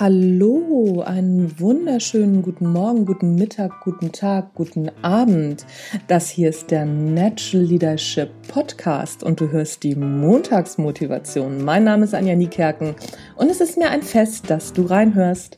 Hallo, einen wunderschönen guten Morgen, guten Mittag, guten Tag, guten Abend. Das hier ist der Natural Leadership Podcast und du hörst die Montagsmotivation. Mein Name ist Anja Niekerken und es ist mir ein Fest, dass du reinhörst.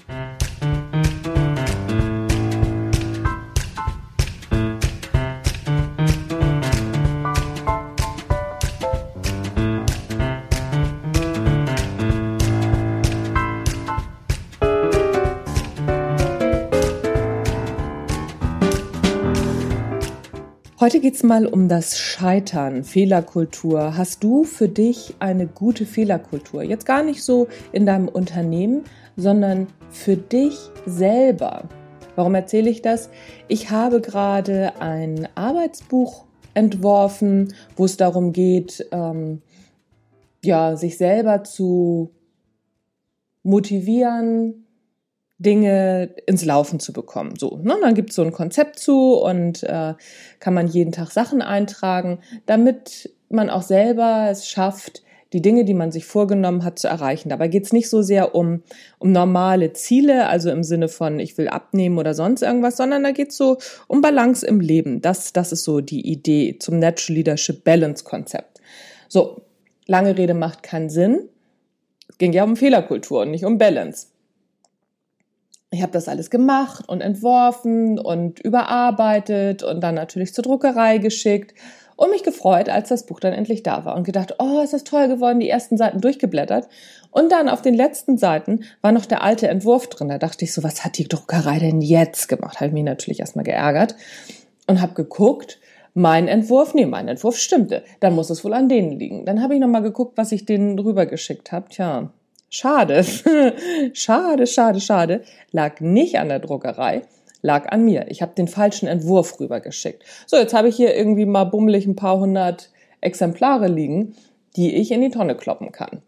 Heute geht es mal um das Scheitern, Fehlerkultur. Hast du für dich eine gute Fehlerkultur? Jetzt gar nicht so in deinem Unternehmen, sondern für dich selber. Warum erzähle ich das? Ich habe gerade ein Arbeitsbuch entworfen, wo es darum geht, ähm, ja, sich selber zu motivieren, Dinge ins Laufen zu bekommen. So, ne? dann gibt es so ein Konzept zu und äh, kann man jeden Tag Sachen eintragen, damit man auch selber es schafft, die Dinge, die man sich vorgenommen hat, zu erreichen. Dabei geht es nicht so sehr um, um normale Ziele, also im Sinne von, ich will abnehmen oder sonst irgendwas, sondern da geht es so um Balance im Leben. Das, das ist so die Idee zum Natural Leadership Balance Konzept. So, lange Rede macht keinen Sinn. Es ging ja um Fehlerkultur und nicht um Balance ich habe das alles gemacht und entworfen und überarbeitet und dann natürlich zur Druckerei geschickt und mich gefreut, als das Buch dann endlich da war und gedacht, oh, ist das toll geworden, die ersten Seiten durchgeblättert. Und dann auf den letzten Seiten war noch der alte Entwurf drin. Da dachte ich so, was hat die Druckerei denn jetzt gemacht? Habe ich mich natürlich erstmal geärgert und habe geguckt, mein Entwurf, nee, mein Entwurf stimmte. Dann muss es wohl an denen liegen. Dann habe ich nochmal geguckt, was ich denen rübergeschickt habe. Tja, Schade, schade, schade, schade, lag nicht an der Druckerei, lag an mir. Ich habe den falschen Entwurf rübergeschickt. So, jetzt habe ich hier irgendwie mal bummelig ein paar hundert Exemplare liegen, die ich in die Tonne kloppen kann.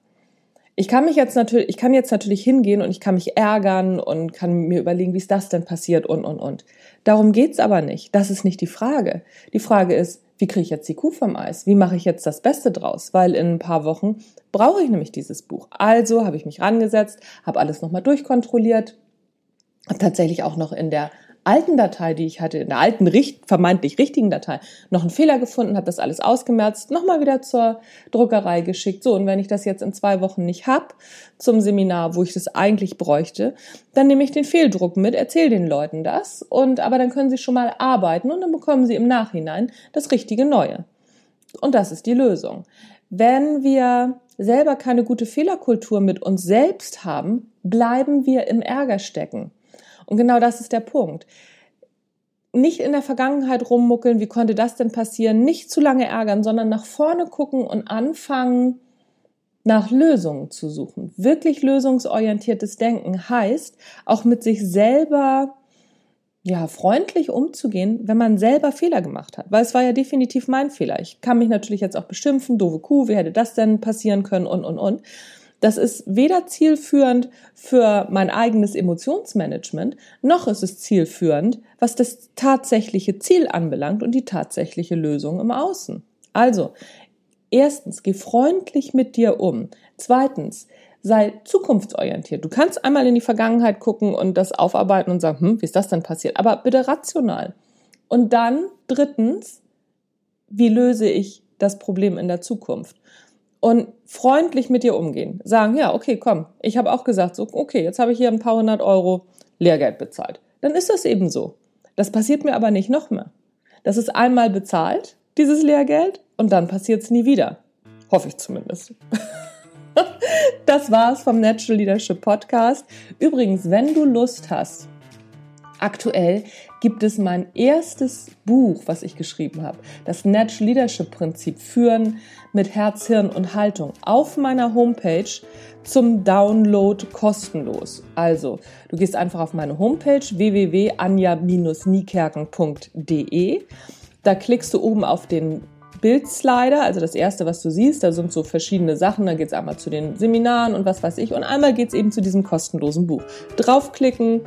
Ich kann mich jetzt natürlich, ich kann jetzt natürlich hingehen und ich kann mich ärgern und kann mir überlegen, wie ist das denn passiert und und und. Darum geht's aber nicht. Das ist nicht die Frage. Die Frage ist, wie kriege ich jetzt die Kuh vom Eis? Wie mache ich jetzt das Beste draus? Weil in ein paar Wochen brauche ich nämlich dieses Buch. Also habe ich mich rangesetzt, habe alles nochmal durchkontrolliert, habe tatsächlich auch noch in der alten Datei, die ich hatte, in der alten vermeintlich richtigen Datei, noch einen Fehler gefunden, habe das alles ausgemerzt, nochmal wieder zur Druckerei geschickt. So, und wenn ich das jetzt in zwei Wochen nicht hab zum Seminar, wo ich das eigentlich bräuchte, dann nehme ich den Fehldruck mit, erzähle den Leuten das und aber dann können sie schon mal arbeiten und dann bekommen sie im Nachhinein das richtige Neue. Und das ist die Lösung. Wenn wir selber keine gute Fehlerkultur mit uns selbst haben, bleiben wir im Ärger stecken. Und genau das ist der Punkt. Nicht in der Vergangenheit rummuckeln, wie konnte das denn passieren, nicht zu lange ärgern, sondern nach vorne gucken und anfangen, nach Lösungen zu suchen. Wirklich lösungsorientiertes Denken heißt, auch mit sich selber ja, freundlich umzugehen, wenn man selber Fehler gemacht hat. Weil es war ja definitiv mein Fehler. Ich kann mich natürlich jetzt auch beschimpfen, doofe Kuh, wie hätte das denn passieren können und, und, und. Das ist weder zielführend für mein eigenes Emotionsmanagement, noch ist es zielführend, was das tatsächliche Ziel anbelangt und die tatsächliche Lösung im Außen. Also, erstens, geh freundlich mit dir um. Zweitens, sei zukunftsorientiert. Du kannst einmal in die Vergangenheit gucken und das aufarbeiten und sagen, hm, wie ist das denn passiert? Aber bitte rational. Und dann drittens, wie löse ich das Problem in der Zukunft? Und freundlich mit dir umgehen. Sagen, ja, okay, komm, ich habe auch gesagt, so, okay, jetzt habe ich hier ein paar hundert Euro Lehrgeld bezahlt. Dann ist das eben so. Das passiert mir aber nicht noch mehr. Das ist einmal bezahlt, dieses Lehrgeld, und dann passiert es nie wieder. Hoffe ich zumindest. das war's vom Natural Leadership Podcast. Übrigens, wenn du Lust hast, Aktuell gibt es mein erstes Buch, was ich geschrieben habe, das Natural Leadership Prinzip Führen mit Herz, Hirn und Haltung auf meiner Homepage zum Download kostenlos. Also, du gehst einfach auf meine Homepage www.anja-niekerken.de. Da klickst du oben auf den Bildslider, also das erste, was du siehst, da sind so verschiedene Sachen. Da geht es einmal zu den Seminaren und was weiß ich. Und einmal geht es eben zu diesem kostenlosen Buch. Draufklicken,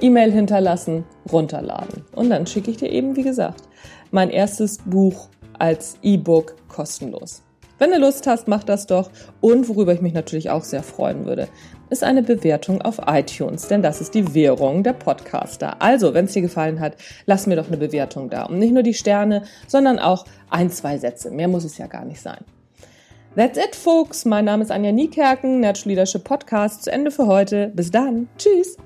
E-Mail hinterlassen, runterladen. Und dann schicke ich dir eben, wie gesagt, mein erstes Buch als E-Book kostenlos. Wenn du Lust hast, mach das doch. Und worüber ich mich natürlich auch sehr freuen würde, ist eine Bewertung auf iTunes, denn das ist die Währung der Podcaster. Also, wenn es dir gefallen hat, lass mir doch eine Bewertung da. Und nicht nur die Sterne, sondern auch ein, zwei Sätze. Mehr muss es ja gar nicht sein. That's it, folks. Mein Name ist Anja Niekerken, Natural Leadership Podcast. Zu Ende für heute. Bis dann. Tschüss.